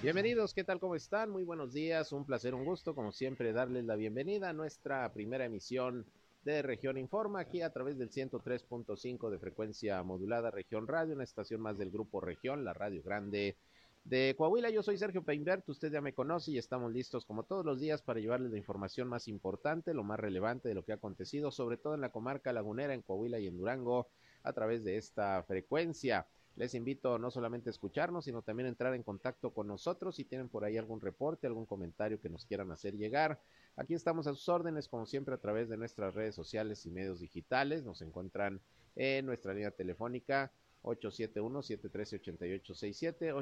Bienvenidos, ¿qué tal? ¿Cómo están? Muy buenos días, un placer, un gusto, como siempre, darles la bienvenida a nuestra primera emisión de Región Informa, aquí a través del 103.5 de frecuencia modulada Región Radio, una estación más del Grupo Región, la Radio Grande de Coahuila. Yo soy Sergio Peinbert, usted ya me conoce y estamos listos como todos los días para llevarles la información más importante, lo más relevante de lo que ha acontecido, sobre todo en la comarca lagunera, en Coahuila y en Durango, a través de esta frecuencia. Les invito no solamente a escucharnos, sino también a entrar en contacto con nosotros si tienen por ahí algún reporte, algún comentario que nos quieran hacer llegar. Aquí estamos a sus órdenes, como siempre, a través de nuestras redes sociales y medios digitales. Nos encuentran en nuestra línea telefónica 871-713-8867,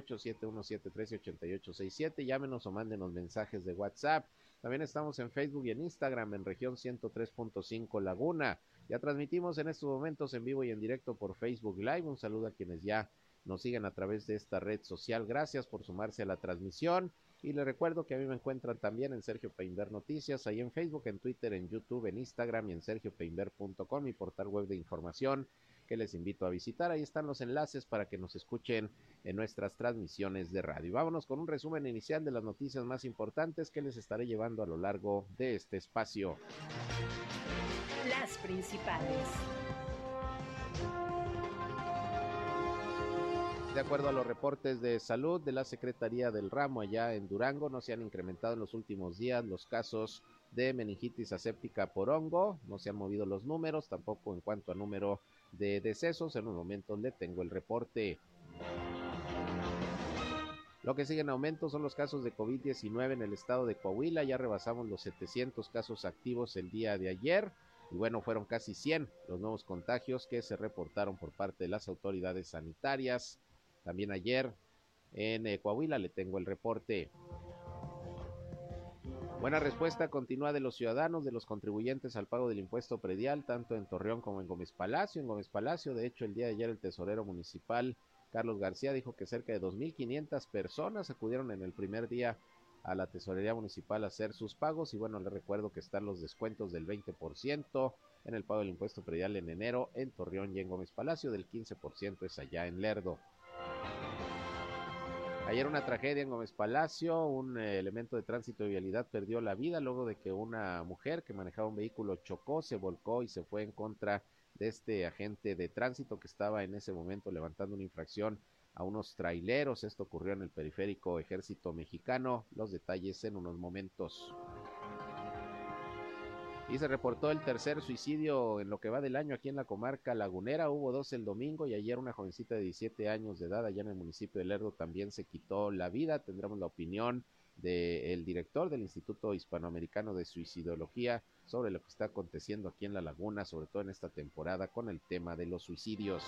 871-713-8867. Llámenos o mándenos mensajes de WhatsApp. También estamos en Facebook y en Instagram en región 103.5 Laguna. Ya transmitimos en estos momentos en vivo y en directo por Facebook Live. Un saludo a quienes ya nos siguen a través de esta red social. Gracias por sumarse a la transmisión. Y les recuerdo que a mí me encuentran también en Sergio Peinber Noticias, ahí en Facebook, en Twitter, en YouTube, en Instagram y en sergiopeinber.com, mi portal web de información que les invito a visitar. Ahí están los enlaces para que nos escuchen en nuestras transmisiones de radio. Vámonos con un resumen inicial de las noticias más importantes que les estaré llevando a lo largo de este espacio las principales. De acuerdo a los reportes de salud de la Secretaría del Ramo allá en Durango, no se han incrementado en los últimos días los casos de meningitis aséptica por hongo, no se han movido los números, tampoco en cuanto a número de decesos. En un momento le tengo el reporte. Lo que sigue en aumento son los casos de COVID-19 en el estado de Coahuila. Ya rebasamos los 700 casos activos el día de ayer. Y bueno, fueron casi 100 los nuevos contagios que se reportaron por parte de las autoridades sanitarias. También ayer en eh, Coahuila le tengo el reporte. Buena respuesta continúa de los ciudadanos, de los contribuyentes al pago del impuesto predial, tanto en Torreón como en Gómez Palacio. En Gómez Palacio, de hecho, el día de ayer el tesorero municipal Carlos García dijo que cerca de 2.500 personas acudieron en el primer día a la tesorería municipal a hacer sus pagos y bueno, les recuerdo que están los descuentos del 20% en el pago del impuesto predial en enero en Torreón y en Gómez Palacio, del 15% es allá en Lerdo. Ayer una tragedia en Gómez Palacio, un eh, elemento de tránsito de vialidad perdió la vida luego de que una mujer que manejaba un vehículo chocó, se volcó y se fue en contra de este agente de tránsito que estaba en ese momento levantando una infracción a unos traileros. Esto ocurrió en el periférico Ejército Mexicano. Los detalles en unos momentos. Y se reportó el tercer suicidio en lo que va del año aquí en la comarca lagunera. Hubo dos el domingo y ayer una jovencita de 17 años de edad allá en el municipio de Lerdo también se quitó la vida. Tendremos la opinión del director del Instituto Hispanoamericano de Suicidología sobre lo que está aconteciendo aquí en la laguna, sobre todo en esta temporada con el tema de los suicidios.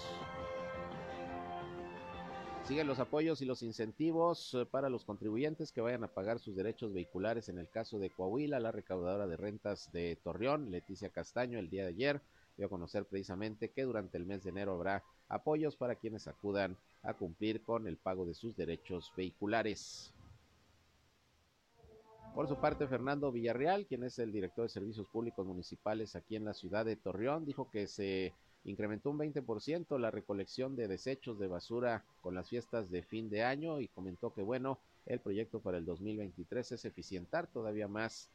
Siguen los apoyos y los incentivos eh, para los contribuyentes que vayan a pagar sus derechos vehiculares. En el caso de Coahuila, la recaudadora de rentas de Torreón, Leticia Castaño, el día de ayer dio a conocer precisamente que durante el mes de enero habrá apoyos para quienes acudan a cumplir con el pago de sus derechos vehiculares. Por su parte, Fernando Villarreal, quien es el director de Servicios Públicos Municipales aquí en la ciudad de Torreón, dijo que se incrementó un 20% la recolección de desechos de basura con las fiestas de fin de año y comentó que bueno, el proyecto para el 2023 es eficientar todavía más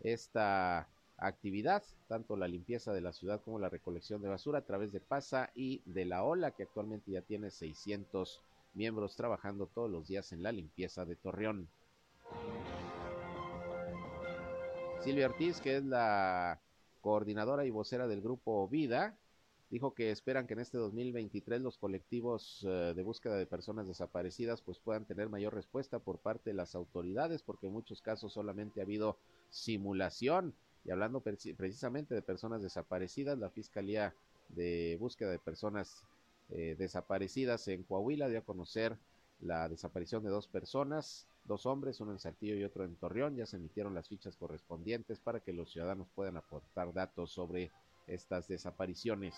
esta actividad, tanto la limpieza de la ciudad como la recolección de basura a través de PASA y de la OLA, que actualmente ya tiene 600 miembros trabajando todos los días en la limpieza de Torreón. Silvia Ortiz, que es la coordinadora y vocera del grupo Vida, dijo que esperan que en este 2023 los colectivos eh, de búsqueda de personas desaparecidas pues puedan tener mayor respuesta por parte de las autoridades porque en muchos casos solamente ha habido simulación y hablando precisamente de personas desaparecidas la Fiscalía de Búsqueda de Personas eh, Desaparecidas en Coahuila dio a conocer la desaparición de dos personas, dos hombres, uno en Saltillo y otro en Torreón. Ya se emitieron las fichas correspondientes para que los ciudadanos puedan aportar datos sobre estas desapariciones.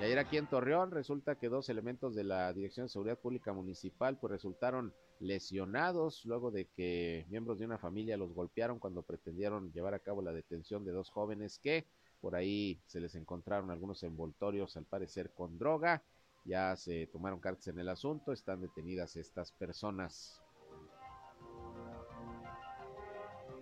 Y ayer aquí en Torreón resulta que dos elementos de la Dirección de Seguridad Pública Municipal pues resultaron lesionados luego de que miembros de una familia los golpearon cuando pretendieron llevar a cabo la detención de dos jóvenes que por ahí se les encontraron algunos envoltorios al parecer con droga ya se tomaron cartas en el asunto, están detenidas estas personas.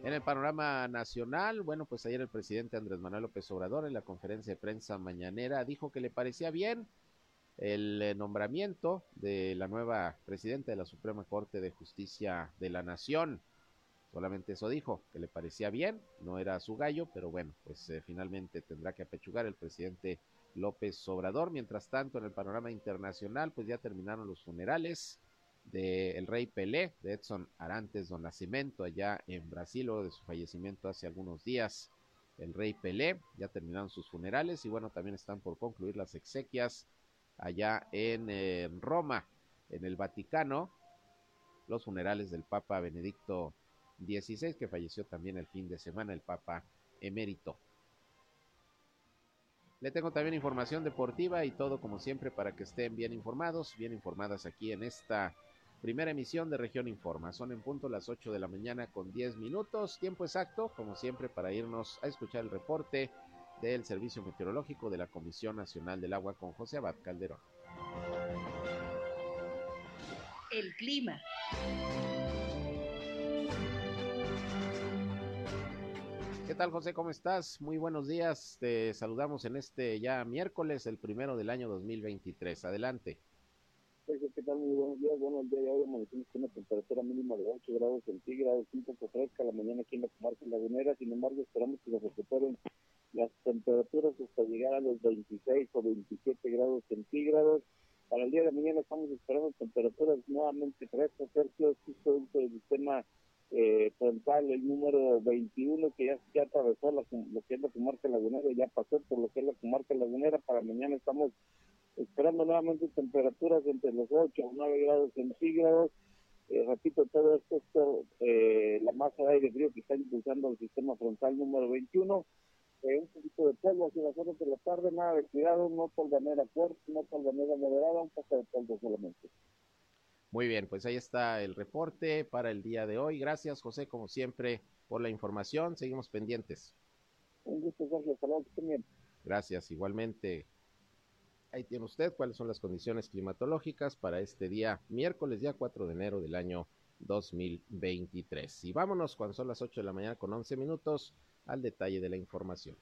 En el panorama nacional, bueno, pues ayer el presidente Andrés Manuel López Obrador en la conferencia de prensa mañanera dijo que le parecía bien el eh, nombramiento de la nueva presidenta de la Suprema Corte de Justicia de la Nación. Solamente eso dijo, que le parecía bien, no era su gallo, pero bueno, pues eh, finalmente tendrá que apechugar el presidente López Obrador. Mientras tanto, en el panorama internacional, pues ya terminaron los funerales del rey Pelé, de Edson Arantes do Nascimento, allá en Brasil, o de su fallecimiento hace algunos días. El rey Pelé, ya terminaron sus funerales y bueno, también están por concluir las exequias allá en, eh, Roma, en el Vaticano, los funerales del Papa Benedicto XVI, que falleció también el fin de semana, el Papa emérito. Le tengo también información deportiva y todo como siempre para que estén bien informados, bien informadas aquí en esta Primera emisión de Región Informa. Son en punto las 8 de la mañana con 10 minutos. Tiempo exacto, como siempre, para irnos a escuchar el reporte del Servicio Meteorológico de la Comisión Nacional del Agua con José Abad Calderón. El clima. ¿Qué tal, José? ¿Cómo estás? Muy buenos días. Te saludamos en este ya miércoles, el primero del año 2023. Adelante. ¿Qué tal? Muy buenos días. Bueno, el día de hoy amanecimos con una temperatura mínima de 8 grados centígrados, un poco fresca la mañana aquí en la comarca lagunera. Sin embargo, esperamos que se recuperen las temperaturas hasta llegar a los 26 o 27 grados centígrados. Para el día de mañana estamos esperando temperaturas nuevamente frescas, Sergio, justo dentro del sistema eh, frontal, el número 21, que ya, ya atravesó la, lo que es la comarca lagunera, ya pasó por lo que es la comarca lagunera. Para mañana estamos esperando nuevamente temperaturas entre los 8 o 9 grados centígrados. Eh, repito, todo esto es eh, la masa de aire frío que está impulsando el sistema frontal número 21. Eh, un poquito de polvo hacia las horas de la tarde, nada de cuidado, no polvanera fuerte, no polvanera moderada, un poco de polvo solamente. Muy bien, pues ahí está el reporte para el día de hoy. Gracias, José, como siempre, por la información. Seguimos pendientes. Un gusto, Sergio. Hasta luego, Gracias, igualmente. Ahí tiene usted cuáles son las condiciones climatológicas para este día, miércoles, día 4 de enero del año 2023. Y vámonos cuando son las 8 de la mañana con 11 minutos al detalle de la información.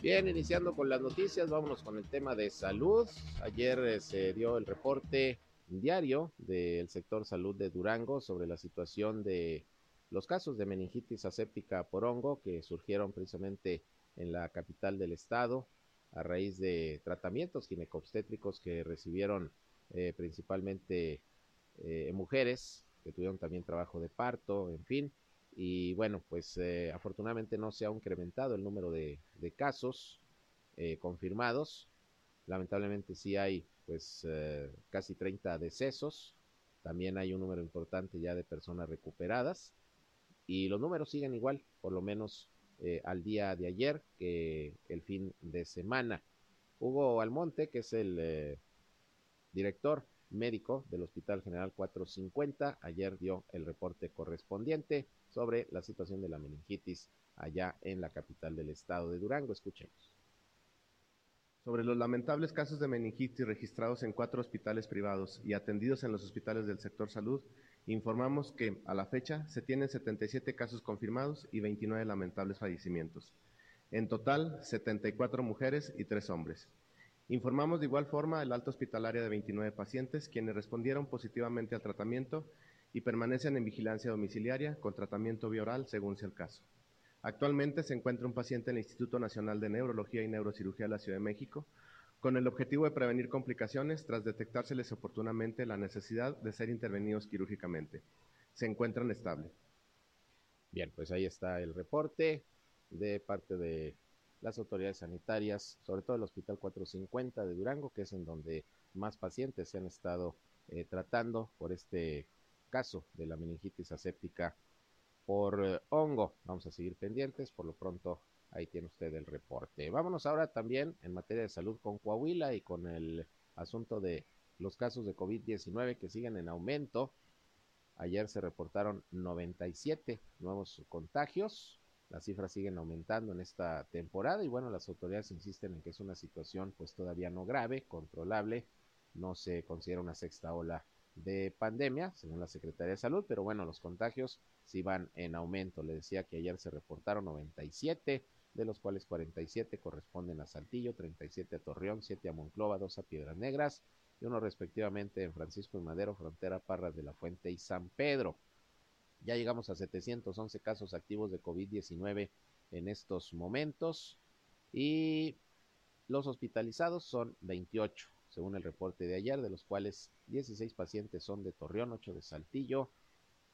Bien, iniciando con las noticias, vámonos con el tema de salud. Ayer eh, se dio el reporte diario del sector salud de Durango sobre la situación de los casos de meningitis aséptica por hongo que surgieron precisamente en la capital del estado a raíz de tratamientos ginecobstétricos que recibieron eh, principalmente eh, mujeres que tuvieron también trabajo de parto, en fin. Y bueno, pues eh, afortunadamente no se ha incrementado el número de, de casos confirmados. Lamentablemente sí hay pues casi 30 decesos. También hay un número importante ya de personas recuperadas y los números siguen igual, por lo menos eh, al día de ayer que el fin de semana. Hugo Almonte, que es el eh, director médico del Hospital General 450, ayer dio el reporte correspondiente sobre la situación de la meningitis allá en la capital del estado de Durango. Escuchemos. Sobre los lamentables casos de meningitis registrados en cuatro hospitales privados y atendidos en los hospitales del sector salud, informamos que a la fecha se tienen 77 casos confirmados y 29 lamentables fallecimientos. En total, 74 mujeres y 3 hombres. Informamos de igual forma el alta hospitalaria de 29 pacientes quienes respondieron positivamente al tratamiento y permanecen en vigilancia domiciliaria con tratamiento bioral según sea el caso. Actualmente se encuentra un paciente en el Instituto Nacional de Neurología y Neurocirugía de la Ciudad de México con el objetivo de prevenir complicaciones tras detectárseles oportunamente la necesidad de ser intervenidos quirúrgicamente. Se encuentran estables. Bien, pues ahí está el reporte de parte de las autoridades sanitarias, sobre todo el Hospital 450 de Durango, que es en donde más pacientes se han estado eh, tratando por este caso de la meningitis aséptica por eh, hongo. Vamos a seguir pendientes, por lo pronto Ahí tiene usted el reporte. Vámonos ahora también en materia de salud con Coahuila y con el asunto de los casos de COVID-19 que siguen en aumento. Ayer se reportaron 97 nuevos contagios Las cifras siguen aumentando en esta temporada y bueno, las autoridades insisten en que es una situación pues todavía no grave, controlable, no se considera una sexta ola de pandemia, según la Secretaría de Salud, pero bueno, los contagios sí van en aumento. Le decía que ayer se reportaron 97, de los cuales 47 corresponden a Saltillo, 37 a Torreón, 7 a Monclova, 2 a Piedras Negras y uno respectivamente en Francisco y Madero, Frontera, Parras de la Fuente y San Pedro. Ya llegamos a 711 casos activos de COVID-19 en estos momentos y los hospitalizados son 28, según el reporte de ayer, de los cuales 16 pacientes son de Torreón, 8 de Saltillo,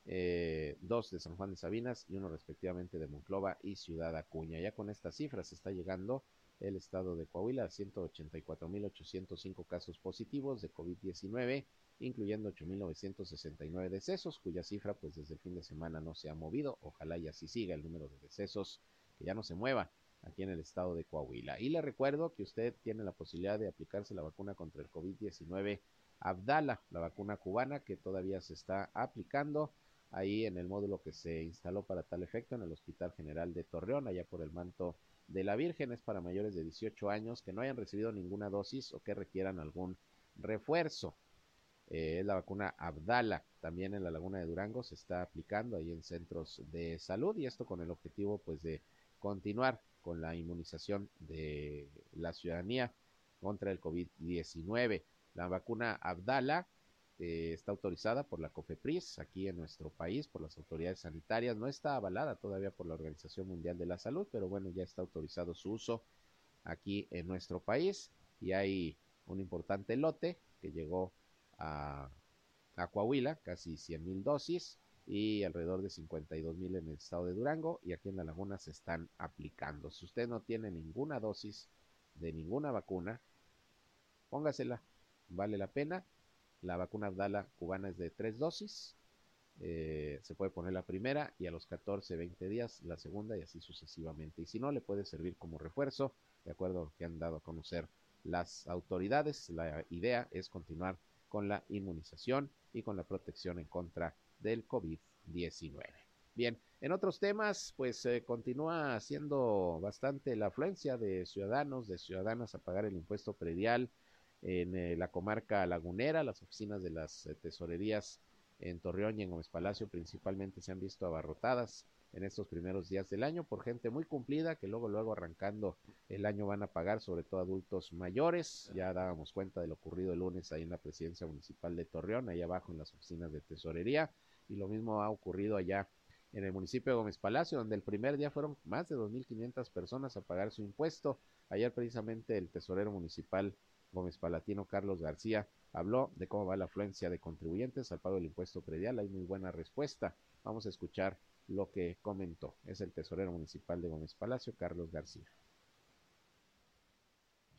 eh, 2 de San Juan de Sabinas y uno respectivamente de Monclova y Ciudad Acuña. Ya con estas cifras está llegando el estado de Coahuila a 184.805 casos positivos de COVID-19 incluyendo 8.969 decesos, cuya cifra pues desde el fin de semana no se ha movido. Ojalá y así siga el número de decesos, que ya no se mueva aquí en el estado de Coahuila. Y le recuerdo que usted tiene la posibilidad de aplicarse la vacuna contra el COVID-19 Abdala, la vacuna cubana que todavía se está aplicando ahí en el módulo que se instaló para tal efecto en el Hospital General de Torreón, allá por el manto de la Virgen, es para mayores de 18 años que no hayan recibido ninguna dosis o que requieran algún refuerzo. Eh, es la vacuna Abdala, también en la Laguna de Durango se está aplicando ahí en centros de salud y esto con el objetivo pues de continuar con la inmunización de la ciudadanía contra el COVID-19. La vacuna Abdala eh, está autorizada por la COFEPRIS aquí en nuestro país, por las autoridades sanitarias. No está avalada todavía por la Organización Mundial de la Salud, pero bueno, ya está autorizado su uso aquí en nuestro país y hay un importante lote que llegó a, Coahuila, casi 100 mil dosis y alrededor de 52 mil en el estado de Durango y aquí en la laguna se están aplicando. Si usted no tiene ninguna dosis de ninguna vacuna, póngasela, vale la pena. La vacuna Abdala cubana es de tres dosis. Eh, se puede poner la primera y a los 14, 20 días la segunda y así sucesivamente. Y si no, le puede servir como refuerzo, de acuerdo a lo que han dado a conocer las autoridades. La idea es continuar con la inmunización y con la protección en contra del COVID-19. Bien, en otros temas, pues eh, continúa siendo bastante la afluencia de ciudadanos, de ciudadanas a pagar el impuesto predial en eh, la comarca lagunera, las oficinas de las eh, tesorerías en Torreón y en Gómez Palacio principalmente se han visto abarrotadas en estos primeros días del año por gente muy cumplida que luego luego arrancando el año van a pagar sobre todo adultos mayores. Ya dábamos cuenta de lo ocurrido el lunes ahí en la presidencia municipal de Torreón ahí abajo en las oficinas de tesorería. Y lo mismo ha ocurrido allá en el municipio de Gómez Palacio donde el primer día fueron más de 2.500 personas a pagar su impuesto. Ayer precisamente el tesorero municipal Gómez Palatino Carlos García habló de cómo va la afluencia de contribuyentes al pago del impuesto predial hay muy buena respuesta vamos a escuchar lo que comentó. Es el tesorero municipal de Gómez Palacio, Carlos García.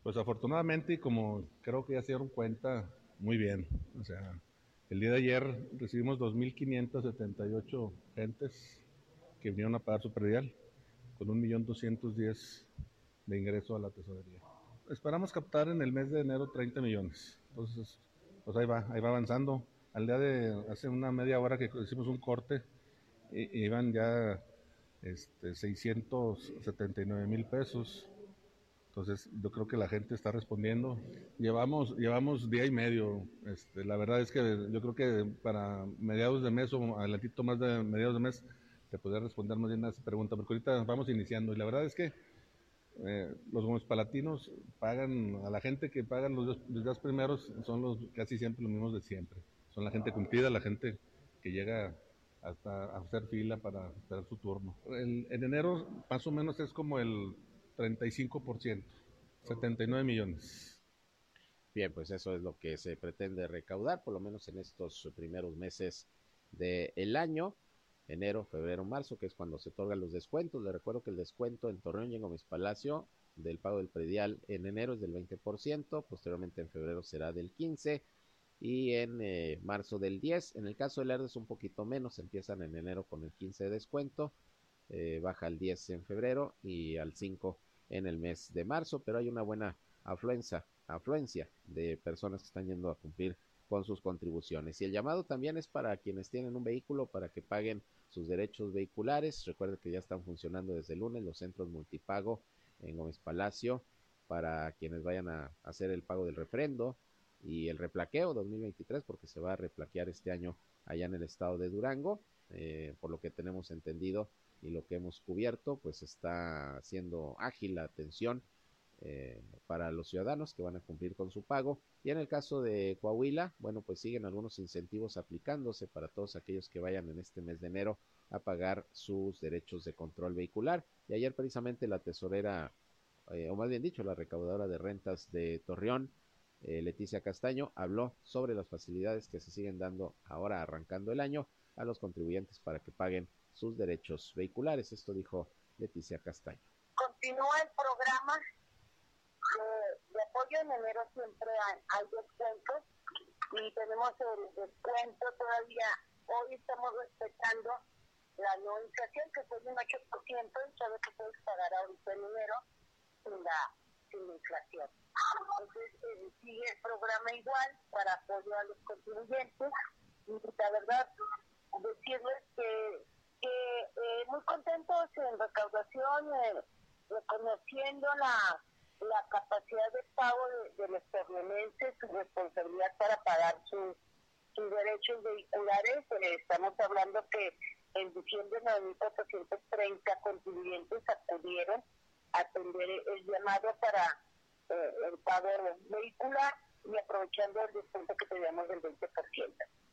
Pues afortunadamente, y como creo que ya se dieron cuenta, muy bien. O sea, el día de ayer recibimos 2.578 gentes que vinieron a pagar su predial, con 1.210.000 de ingreso a la tesorería. Esperamos captar en el mes de enero 30 millones. Entonces, pues ahí va, ahí va avanzando. Al día de hace una media hora que hicimos un corte, iban ya este, 679 mil pesos. Entonces, yo creo que la gente está respondiendo. Llevamos, llevamos día y medio. Este, la verdad es que yo creo que para mediados de mes o adelantito más de mediados de mes, te podría responder más bien a esa pregunta, porque ahorita vamos iniciando. Y la verdad es que eh, los Gómez Palatinos pagan, a la gente que pagan los los primeros son los casi siempre los mismos de siempre. Son la gente cumplida, la gente que llega hasta hacer fila para esperar su turno. en enero más o menos es como el 35%, 79 millones. Bien, pues eso es lo que se pretende recaudar, por lo menos en estos primeros meses del año, enero, febrero, marzo, que es cuando se otorgan los descuentos. Le recuerdo que el descuento en Torreón y en Gómez Palacio del pago del predial en enero es del 20%, posteriormente en febrero será del 15% y en eh, marzo del 10. En el caso del ERDE es un poquito menos, empiezan en enero con el 15 de descuento, eh, baja al 10 en febrero y al 5 en el mes de marzo, pero hay una buena afluencia, afluencia de personas que están yendo a cumplir con sus contribuciones. Y el llamado también es para quienes tienen un vehículo para que paguen sus derechos vehiculares. Recuerden que ya están funcionando desde el lunes los centros multipago en Gómez Palacio para quienes vayan a hacer el pago del refrendo y el replaqueo 2023 porque se va a replaquear este año allá en el estado de Durango. Eh, por lo que tenemos entendido y lo que hemos cubierto, pues está siendo ágil la atención eh, para los ciudadanos que van a cumplir con su pago. Y en el caso de Coahuila, bueno, pues siguen algunos incentivos aplicándose para todos aquellos que vayan en este mes de enero a pagar sus derechos de control vehicular. Y ayer precisamente la tesorera, eh, o más bien dicho, la recaudadora de rentas de Torreón, eh, Leticia Castaño, habló sobre las facilidades que se siguen dando ahora arrancando el año a los contribuyentes para que paguen sus derechos vehiculares. Esto dijo Leticia Castaño. Continúa el programa apoyo en enero siempre hay, descuentos y tenemos el descuento todavía. Hoy estamos respetando la no inflación que fue de un 8% y sabe que puedes pagar ahorita en enero sin la, sin inflación. Entonces eh, sigue el programa igual para apoyo a los contribuyentes y la verdad decirles que, que eh, muy contentos en recaudación, eh, reconociendo la la capacidad de pago de, los permanentes, su responsabilidad para pagar sus, sus derechos vehiculares. Eh, estamos hablando que en diciembre de 9.430 contribuyentes acudieron a atender el llamado para eh, el pago vehicular y aprovechando el descuento que teníamos del 20%.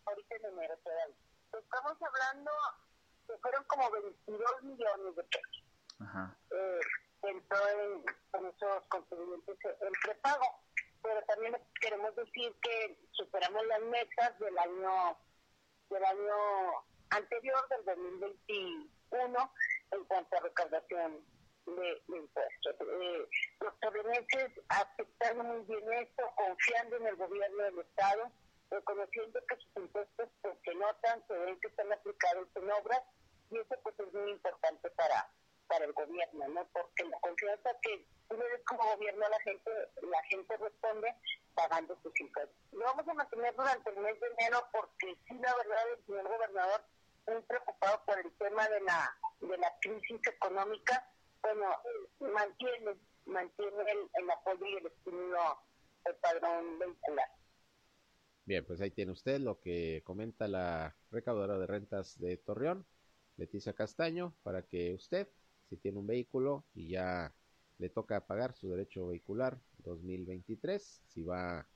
Ahorita en enero todavía. Estamos hablando que fueron como 22 millones de pesos. Ajá. Eh, entró en, con esos contribuyentes el prepago. Pero también queremos decir que superamos las metas del año del año anterior, del 2021, en cuanto a recaudación de, impuestos. Eh, los estadounidenses aceptaron muy bien esto, confiando en el gobierno del Estado, reconociendo que sus impuestos pues, se notan, se ven que están aplicados en obras, y eso pues es muy importante para para el gobierno, ¿no? Porque la confianza que tú le como gobierno la gente, la gente responde pagando sus impuestos. Lo vamos a mantener durante el mes de enero porque sí, la verdad, el señor gobernador muy preocupado por el tema de la de la crisis económica, bueno, mantiene mantiene el, el apoyo y el estímulo del padrón vehicular. Bien, pues ahí tiene usted lo que comenta la recaudadora de rentas de Torreón, Leticia Castaño, para que usted si tiene un vehículo y ya le toca pagar su derecho vehicular 2023, si va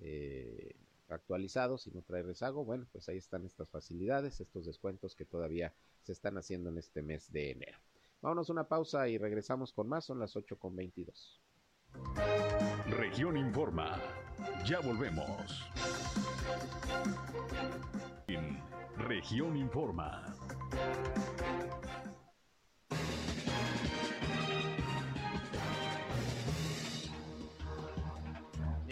eh, actualizado, si no trae rezago, bueno, pues ahí están estas facilidades, estos descuentos que todavía se están haciendo en este mes de enero. Vámonos una pausa y regresamos con más, son las 8 con 22. Región Informa, ya volvemos. Región Informa.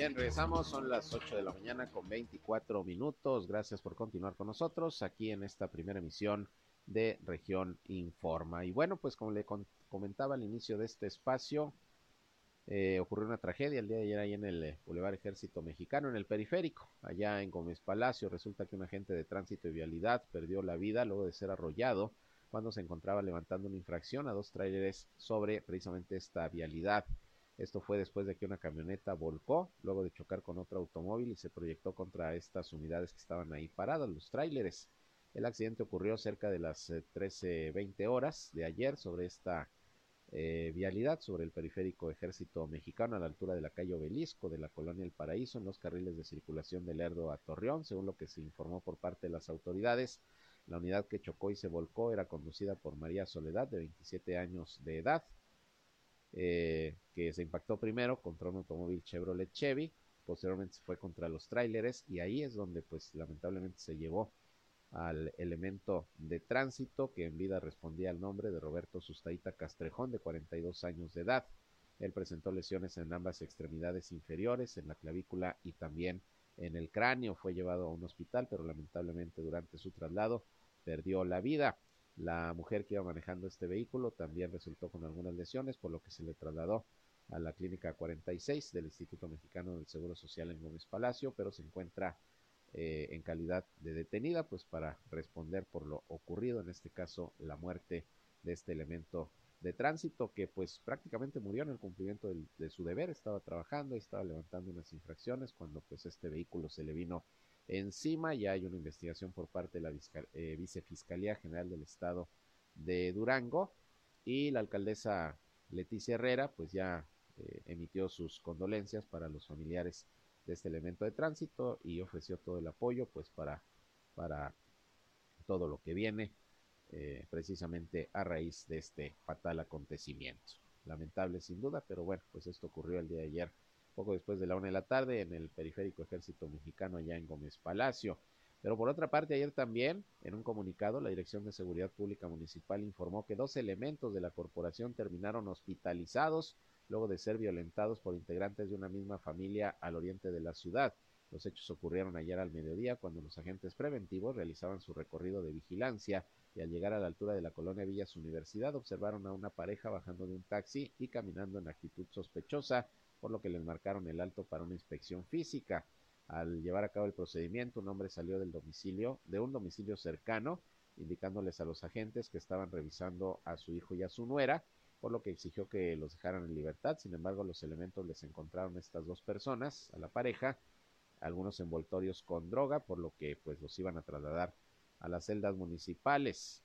Bien, regresamos, son las 8 de la mañana con 24 minutos. Gracias por continuar con nosotros aquí en esta primera emisión de Región Informa. Y bueno, pues como le comentaba al inicio de este espacio, eh, ocurrió una tragedia el día de ayer ahí en el eh, Boulevard Ejército Mexicano, en el periférico, allá en Gómez Palacio. Resulta que un agente de tránsito y vialidad perdió la vida luego de ser arrollado cuando se encontraba levantando una infracción a dos tráileres sobre precisamente esta vialidad. Esto fue después de que una camioneta volcó, luego de chocar con otro automóvil y se proyectó contra estas unidades que estaban ahí paradas, los tráileres. El accidente ocurrió cerca de las 13.20 eh, horas de ayer sobre esta eh, vialidad, sobre el periférico Ejército Mexicano a la altura de la calle Obelisco de la colonia El Paraíso, en los carriles de circulación de Lerdo a Torreón, según lo que se informó por parte de las autoridades. La unidad que chocó y se volcó era conducida por María Soledad, de 27 años de edad. Eh, que se impactó primero contra un automóvil Chevrolet Chevy, posteriormente fue contra los tráileres y ahí es donde pues lamentablemente se llevó al elemento de tránsito que en vida respondía al nombre de Roberto Sustaita Castrejón de 42 años de edad. Él presentó lesiones en ambas extremidades inferiores, en la clavícula y también en el cráneo. Fue llevado a un hospital, pero lamentablemente durante su traslado perdió la vida. La mujer que iba manejando este vehículo también resultó con algunas lesiones, por lo que se le trasladó a la clínica 46 del Instituto Mexicano del Seguro Social en Gómez Palacio, pero se encuentra eh, en calidad de detenida, pues para responder por lo ocurrido, en este caso la muerte de este elemento de tránsito que pues prácticamente murió en el cumplimiento de su deber, estaba trabajando y estaba levantando unas infracciones cuando pues este vehículo se le vino encima, ya hay una investigación por parte de la eh, Vicefiscalía General del Estado de Durango y la alcaldesa Leticia Herrera pues ya eh, emitió sus condolencias para los familiares de este elemento de tránsito y ofreció todo el apoyo pues para, para todo lo que viene eh, precisamente a raíz de este fatal acontecimiento. Lamentable sin duda, pero bueno, pues esto ocurrió el día de ayer, poco después de la una de la tarde, en el periférico ejército mexicano allá en Gómez Palacio. Pero por otra parte, ayer también, en un comunicado, la Dirección de Seguridad Pública Municipal informó que dos elementos de la corporación terminaron hospitalizados luego de ser violentados por integrantes de una misma familia al oriente de la ciudad. Los hechos ocurrieron ayer al mediodía cuando los agentes preventivos realizaban su recorrido de vigilancia y al llegar a la altura de la colonia Villas Universidad observaron a una pareja bajando de un taxi y caminando en actitud sospechosa, por lo que les marcaron el alto para una inspección física. Al llevar a cabo el procedimiento, un hombre salió del domicilio, de un domicilio cercano, indicándoles a los agentes que estaban revisando a su hijo y a su nuera, por lo que exigió que los dejaran en libertad. Sin embargo, los elementos les encontraron a estas dos personas, a la pareja, algunos envoltorios con droga, por lo que pues los iban a trasladar a las celdas municipales.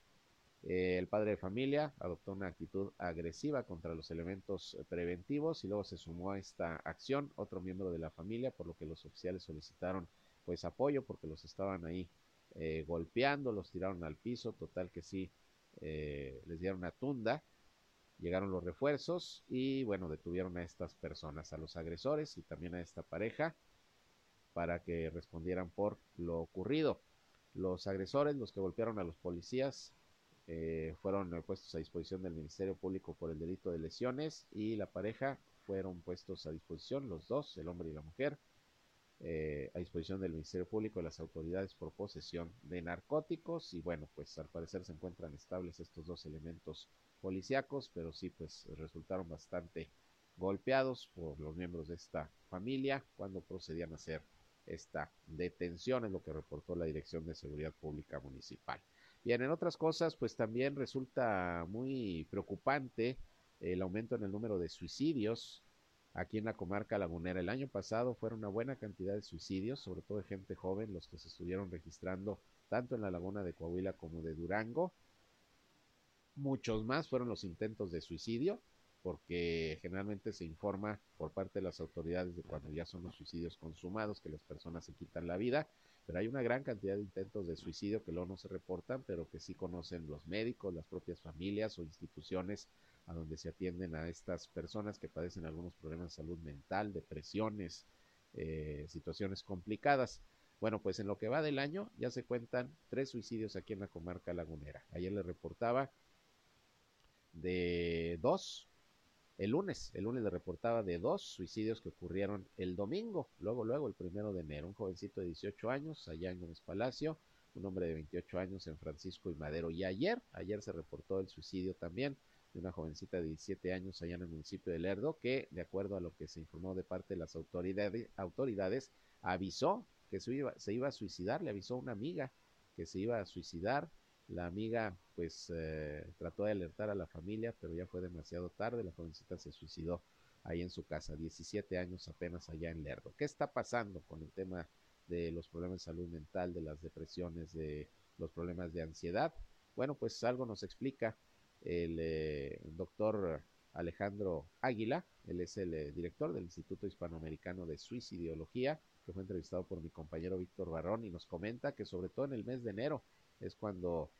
Eh, el padre de familia adoptó una actitud agresiva contra los elementos preventivos y luego se sumó a esta acción otro miembro de la familia, por lo que los oficiales solicitaron pues apoyo porque los estaban ahí eh, golpeando, los tiraron al piso, total que sí, eh, les dieron una tunda Llegaron los refuerzos y bueno, detuvieron a estas personas, a los agresores y también a esta pareja para que respondieran por lo ocurrido. Los agresores, los que golpearon a los policías, eh, fueron puestos a disposición del Ministerio Público por el delito de lesiones y la pareja fueron puestos a disposición, los dos, el hombre y la mujer, eh, a disposición del Ministerio Público y las autoridades por posesión de narcóticos y bueno, pues al parecer se encuentran estables estos dos elementos policíacos, pero sí, pues resultaron bastante golpeados por los miembros de esta familia cuando procedían a hacer esta detención, es lo que reportó la Dirección de Seguridad Pública Municipal. Bien, en otras cosas, pues también resulta muy preocupante el aumento en el número de suicidios aquí en la comarca lagunera. El año pasado fueron una buena cantidad de suicidios, sobre todo de gente joven, los que se estuvieron registrando tanto en la laguna de Coahuila como de Durango. Muchos más fueron los intentos de suicidio, porque generalmente se informa por parte de las autoridades de cuando ya son los suicidios consumados, que las personas se quitan la vida, pero hay una gran cantidad de intentos de suicidio que luego no se reportan, pero que sí conocen los médicos, las propias familias o instituciones a donde se atienden a estas personas que padecen algunos problemas de salud mental, depresiones, eh, situaciones complicadas. Bueno, pues en lo que va del año ya se cuentan tres suicidios aquí en la comarca lagunera. Ayer le reportaba de dos, el lunes, el lunes le reportaba de dos suicidios que ocurrieron el domingo, luego, luego, el primero de enero, un jovencito de 18 años allá en Gómez Palacio, un hombre de 28 años en Francisco y Madero, y ayer, ayer se reportó el suicidio también de una jovencita de 17 años allá en el municipio de Lerdo, que, de acuerdo a lo que se informó de parte de las autoridades, autoridades avisó que se iba, se iba a suicidar, le avisó a una amiga que se iba a suicidar, la amiga pues eh, trató de alertar a la familia, pero ya fue demasiado tarde. La jovencita se suicidó ahí en su casa, 17 años apenas allá en Lerdo. ¿Qué está pasando con el tema de los problemas de salud mental, de las depresiones, de los problemas de ansiedad? Bueno, pues algo nos explica el, eh, doctor Alejandro Águila, él es el eh, director del Instituto Hispanoamericano de Suicidiología, que fue entrevistado por mi compañero Víctor Barrón y nos comenta que sobre todo en el mes de enero es cuando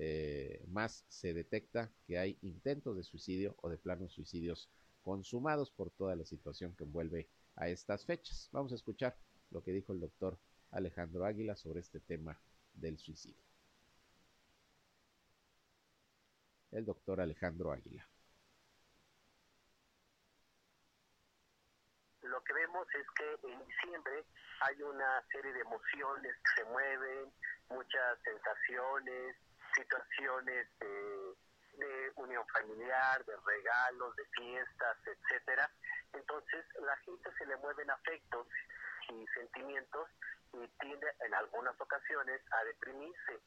eh, más se detecta que hay intentos de suicidio o de planos suicidios consumados por toda la situación que envuelve a estas fechas. Vamos a escuchar lo que dijo el doctor Alejandro Águila sobre este tema del suicidio. El doctor Alejandro Águila. Lo que vemos es que en diciembre hay una serie de emociones que se mueven, muchas sensaciones, situaciones de, unión familiar, de regalos, de fiestas, etcétera. Entonces la gente se le mueven afectos y sentimientos y tiende en algunas ocasiones a deprimirse.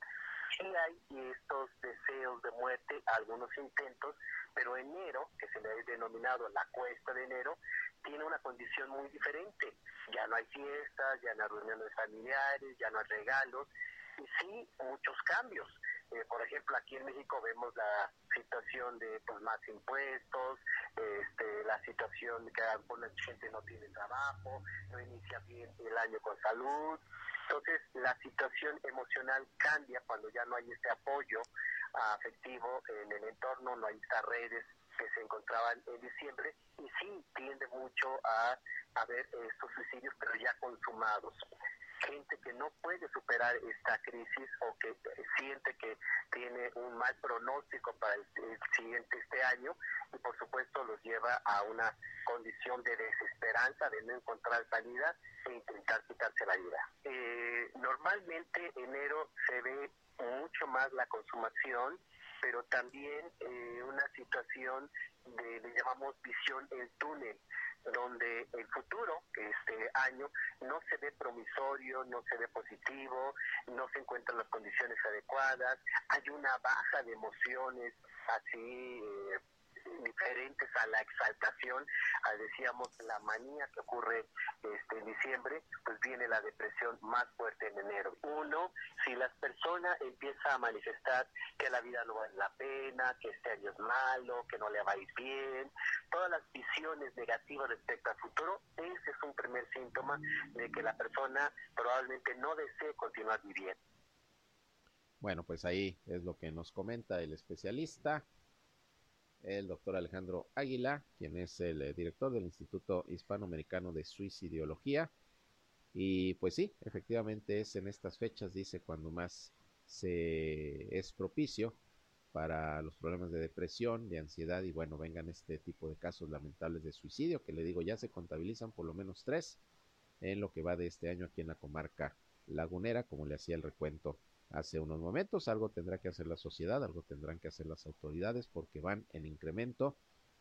Sí hay estos deseos de muerte, algunos intentos, pero enero, que se le ha denominado la cuesta de enero, tiene una condición muy diferente. Ya no hay fiestas, ya no hay reuniones familiares, ya no hay regalos, y sí muchos cambios. Eh, por ejemplo, aquí en México vemos la situación de pues, más impuestos, este, la situación que alguna gente no tiene trabajo, no inicia bien el año con salud. Entonces, la situación emocional cambia cuando ya no hay este apoyo afectivo en el entorno, no hay estas redes que se encontraban en diciembre y sí tiende mucho a haber estos suicidios, pero ya consumados gente que no puede superar esta crisis o que siente que tiene un mal pronóstico para el, siguiente este año y por supuesto los lleva a una condición de desesperanza, de no encontrar salida e intentar quitarse la vida. Eh, normalmente enero se ve mucho más la consumación pero también eh, una situación de, le llamamos visión en túnel, donde el futuro, este año, no se ve promisorio, no se ve positivo, no se encuentran las condiciones adecuadas, hay una baja de emociones así eh, diferentes a la exaltación, a, decíamos la manía que ocurre este, en diciembre, pues viene la depresión más fuerte en enero. Uno, si las personas empiezan a manifestar que la vida no vale la pena, que este año es malo, que no le va bien, todas las visiones negativas respecto al futuro, ese es un primer síntoma de que la persona probablemente no desee continuar viviendo. Bueno, pues ahí es lo que nos comenta el especialista el doctor Alejandro Águila, quien es el eh, director del Instituto Hispanoamericano de Suicidología. Y pues sí, efectivamente es en estas fechas, dice, cuando más se es propicio para los problemas de depresión, de ansiedad y bueno, vengan este tipo de casos lamentables de suicidio, que le digo, ya se contabilizan por lo menos tres en lo que va de este año aquí en la comarca lagunera, como le hacía el recuento hace unos momentos. Algo tendrá que hacer la sociedad, algo tendrán que hacer las autoridades porque van en incremento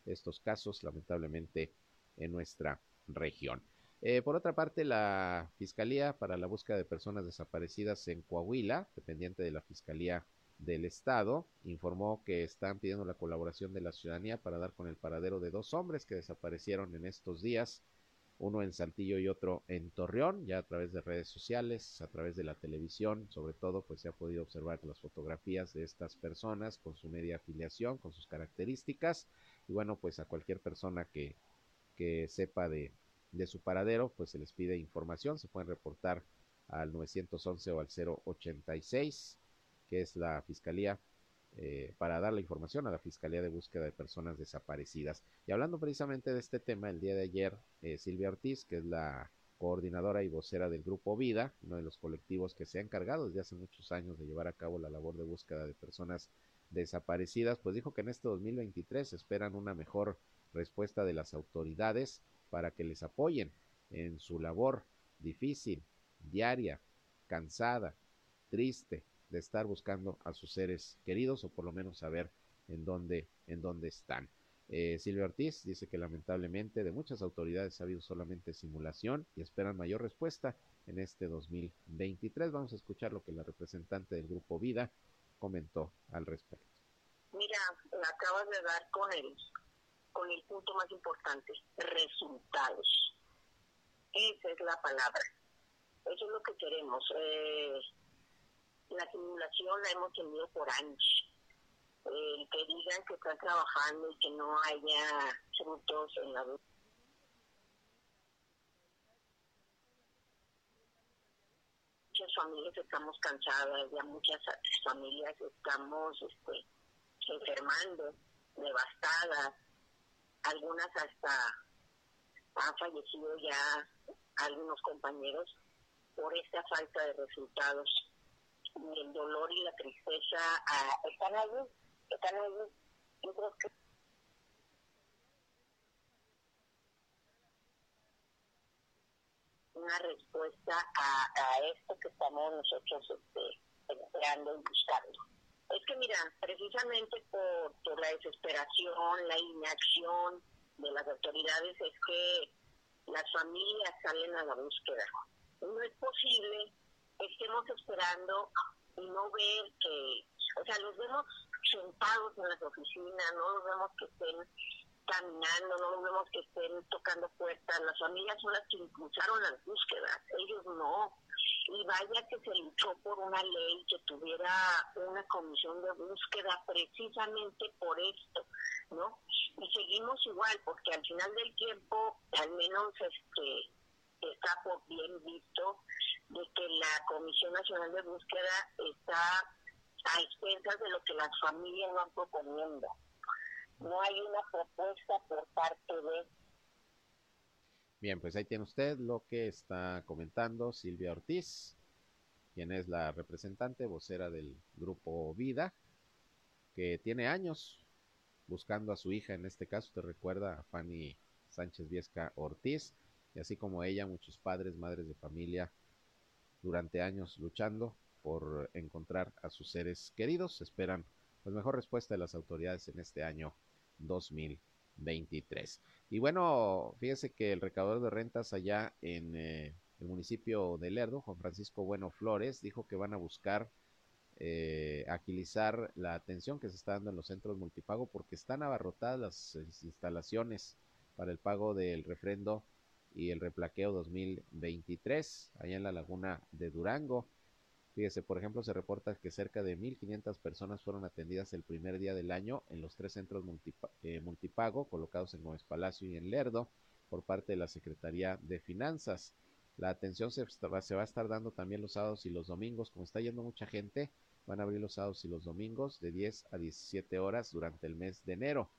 estos casos, lamentablemente, en nuestra región. Eh, por otra parte, la Fiscalía para la Búsqueda de Personas Desaparecidas en Coahuila, dependiente de la Fiscalía del Estado, informó que están pidiendo la colaboración de la ciudadanía para dar con el paradero de dos hombres que desaparecieron en estos días uno en Saltillo y otro en Torreón, ya a través de redes sociales, a través de la televisión, sobre todo, pues se ha podido observar las fotografías de estas personas con su media afiliación, con sus características, y bueno, pues a cualquier persona que, que sepa de, de su paradero, pues se les pide información, se pueden reportar al 911 o al 086, que es la Fiscalía eh, para dar la información a la Fiscalía de Búsqueda de Personas Desaparecidas. Y hablando precisamente de este tema, el día de ayer, eh, Silvia Ortiz, que es la coordinadora y vocera del Grupo Vida, uno de los colectivos que se ha encargado desde hace muchos años de llevar a cabo la labor de búsqueda de personas desaparecidas, pues dijo que en este 2023 esperan una mejor respuesta de las autoridades para que les apoyen en su labor difícil, diaria, cansada, triste, de estar buscando a sus seres queridos o por lo menos saber en dónde, en dónde están. Eh, Silvia Ortiz dice que lamentablemente de muchas autoridades ha habido solamente simulación y esperan mayor respuesta en este 2023. Vamos a escuchar lo que la representante del Grupo Vida comentó al respecto. Mira, acabas de dar con el, con el punto más importante, resultados. Esa es la palabra. Eso es lo que queremos. Eh, la simulación la hemos tenido por años. El que digan que están trabajando y que no haya frutos en la muchas familias estamos cansadas, ya muchas familias estamos este, enfermando, devastadas, algunas hasta han fallecido ya algunos compañeros por esta falta de resultados y el dolor y la tristeza uh, están ahí, están ahí. Yo creo que una respuesta a, esto que estamos nosotros este, esperando y buscando. Es que mira, precisamente por, por la desesperación, la inacción de las autoridades es que las familias salen a la búsqueda no es posible estemos esperando y no ver que, o sea, los vemos sentados en las oficinas, no los vemos que estén caminando, no los vemos que estén tocando puertas, las familias son las que impulsaron las búsquedas, ellos no. Y vaya que se luchó por una ley que tuviera una comisión de búsqueda precisamente por esto, ¿no? Y seguimos igual, porque al final del tiempo, al menos este está por bien visto de que la Comisión Nacional de Búsqueda está a expensas de lo que las familias van proponiendo. No hay una propuesta por parte de... Bien, pues ahí tiene usted lo que está comentando Silvia Ortiz, quien es la representante vocera del grupo Vida, que tiene años buscando a su hija, en este caso te recuerda a Fanny Sánchez Viesca Ortiz, y así como ella, muchos padres, madres de familia, durante años luchando por encontrar a sus seres queridos. Esperan pues mejor respuesta de las autoridades en este año 2023. Y bueno, fíjese que el recaudador de rentas allá en eh, el municipio de Lerdo, Juan Francisco Bueno Flores, dijo que van a buscar eh, agilizar la atención que se está dando en los centros multipago porque están abarrotadas las instalaciones para el pago del refrendo y el replaqueo 2023 allá en la laguna de Durango. Fíjese, por ejemplo, se reporta que cerca de 1.500 personas fueron atendidas el primer día del año en los tres centros eh, multipago colocados en Gómez Palacio y en Lerdo por parte de la Secretaría de Finanzas. La atención se, va a estar dando también los sábados y los domingos. Como está yendo mucha gente, van a abrir los sábados y los domingos de 10 a 17 horas durante el mes de enero.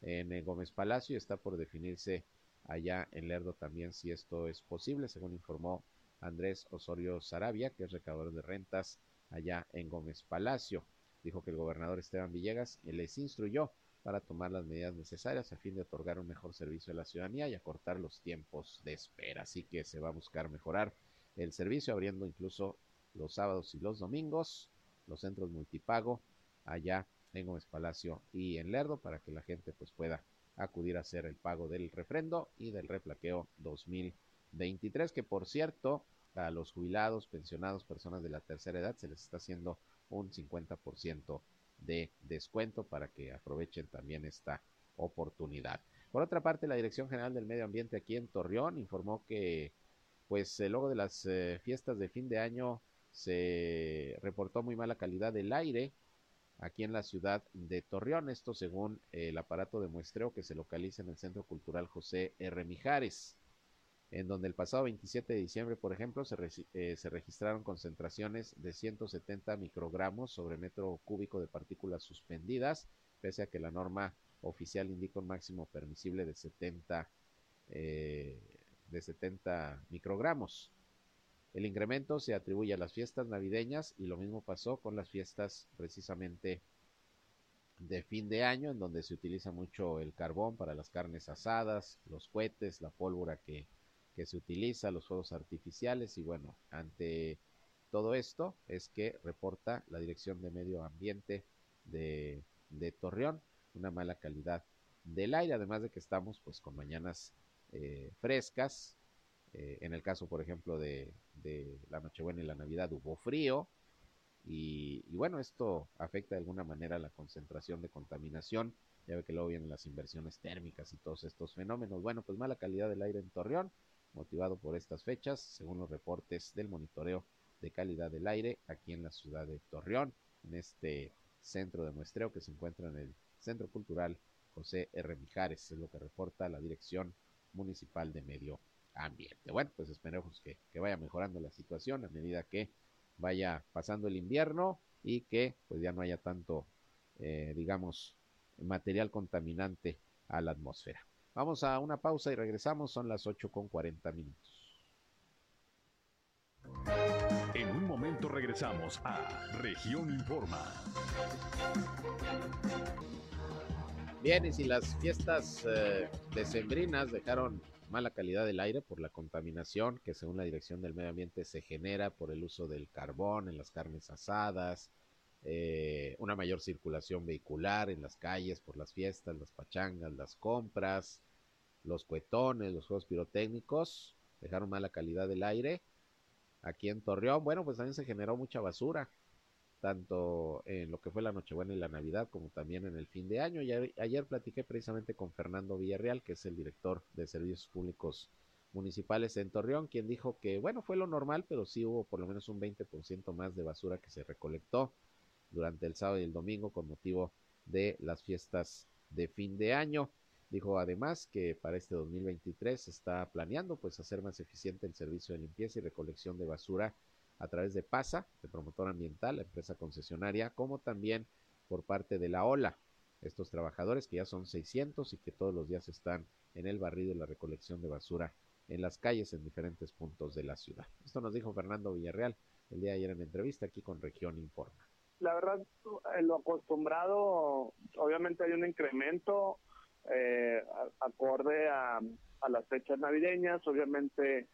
En el Gómez Palacio está por definirse allá en Lerdo también si esto es posible, según informó Andrés Osorio Sarabia, que es recaudador de rentas allá en Gómez Palacio. Dijo que el gobernador Esteban Villegas les instruyó para tomar las medidas necesarias a fin de otorgar un mejor servicio a la ciudadanía y acortar los tiempos de espera. Así que se va a buscar mejorar el servicio, abriendo incluso los sábados y los domingos los centros multipago allá en Gómez Palacio y en Lerdo para que la gente pues pueda acudir a hacer el pago del refrendo y del replaqueo 2023, que por cierto, a los jubilados, pensionados, personas de la tercera edad, se les está haciendo un 50% de descuento para que aprovechen también esta oportunidad. Por otra parte, la Dirección General del Medio Ambiente aquí en Torreón informó que, pues, luego de las eh, fiestas de fin de año se reportó muy mala calidad del aire aquí en la ciudad de Torreón. Esto según el aparato de muestreo que se localiza en el Centro Cultural José R. Mijares, en donde el pasado 27 de diciembre, por ejemplo, se, eh, registraron concentraciones de 170 microgramos sobre metro cúbico de partículas suspendidas, pese a que la norma oficial indica un máximo permisible de 70, eh, de 70 microgramos. El incremento se atribuye a las fiestas navideñas y lo mismo pasó con las fiestas precisamente de fin de año, en donde se utiliza mucho el carbón para las carnes asadas, los cohetes, la pólvora que, se utiliza, los fuegos artificiales y bueno, ante todo esto es que reporta la Dirección de Medio Ambiente de, Torreón una mala calidad del aire, además de que estamos pues con mañanas eh, frescas, eh, en el caso, por ejemplo, de, la Nochebuena y la Navidad hubo frío. Y, bueno, esto afecta de alguna manera la concentración de contaminación. Ya ve que luego vienen las inversiones térmicas y todos estos fenómenos. Bueno, pues mala calidad del aire en Torreón, motivado por estas fechas, según los reportes del monitoreo de calidad del aire aquí en la ciudad de Torreón, en este centro de muestreo que se encuentra en el Centro Cultural José R. Mijares, es lo que reporta la Dirección Municipal de Medio ambiente. Bueno, pues esperemos que, vaya mejorando la situación a medida que vaya pasando el invierno y que pues ya no haya tanto, eh, digamos, material contaminante a la atmósfera. Vamos a una pausa y regresamos, son las 8 con 40 minutos. En un momento regresamos a Región Informa. Bien, y si las fiestas eh, decembrinas dejaron mala calidad del aire por la contaminación que según la Dirección del Medio Ambiente se genera por el uso del carbón en las carnes asadas, eh, una mayor circulación vehicular en las calles por las fiestas, las pachangas, las compras, los cuetones, los juegos pirotécnicos, dejaron mala calidad del aire. aquí en Torreón. Bueno, pues también se generó mucha basura, tanto en lo que fue la Nochebuena y la Navidad, como también en el fin de año. Y ayer, platiqué precisamente con Fernando Villarreal, que es el director de Servicios Públicos Municipales en Torreón, quien dijo que, bueno, fue lo normal, pero sí hubo por lo menos un 20% más de basura que se recolectó durante el sábado y el domingo con motivo de las fiestas de fin de año. Dijo además que para este 2023 está planeando pues hacer más eficiente el servicio de limpieza y recolección de basura a través de PASA, de promotor ambiental, la empresa concesionaria, como también por parte de la OLA. Estos trabajadores que ya son 600 y que todos los días están en el barrido y la recolección de basura en las calles en diferentes puntos de la ciudad. Esto nos dijo Fernando Villarreal el día de ayer en entrevista aquí con Región Informa. La verdad, lo acostumbrado, obviamente hay un incremento eh, acorde a, las fechas navideñas, obviamente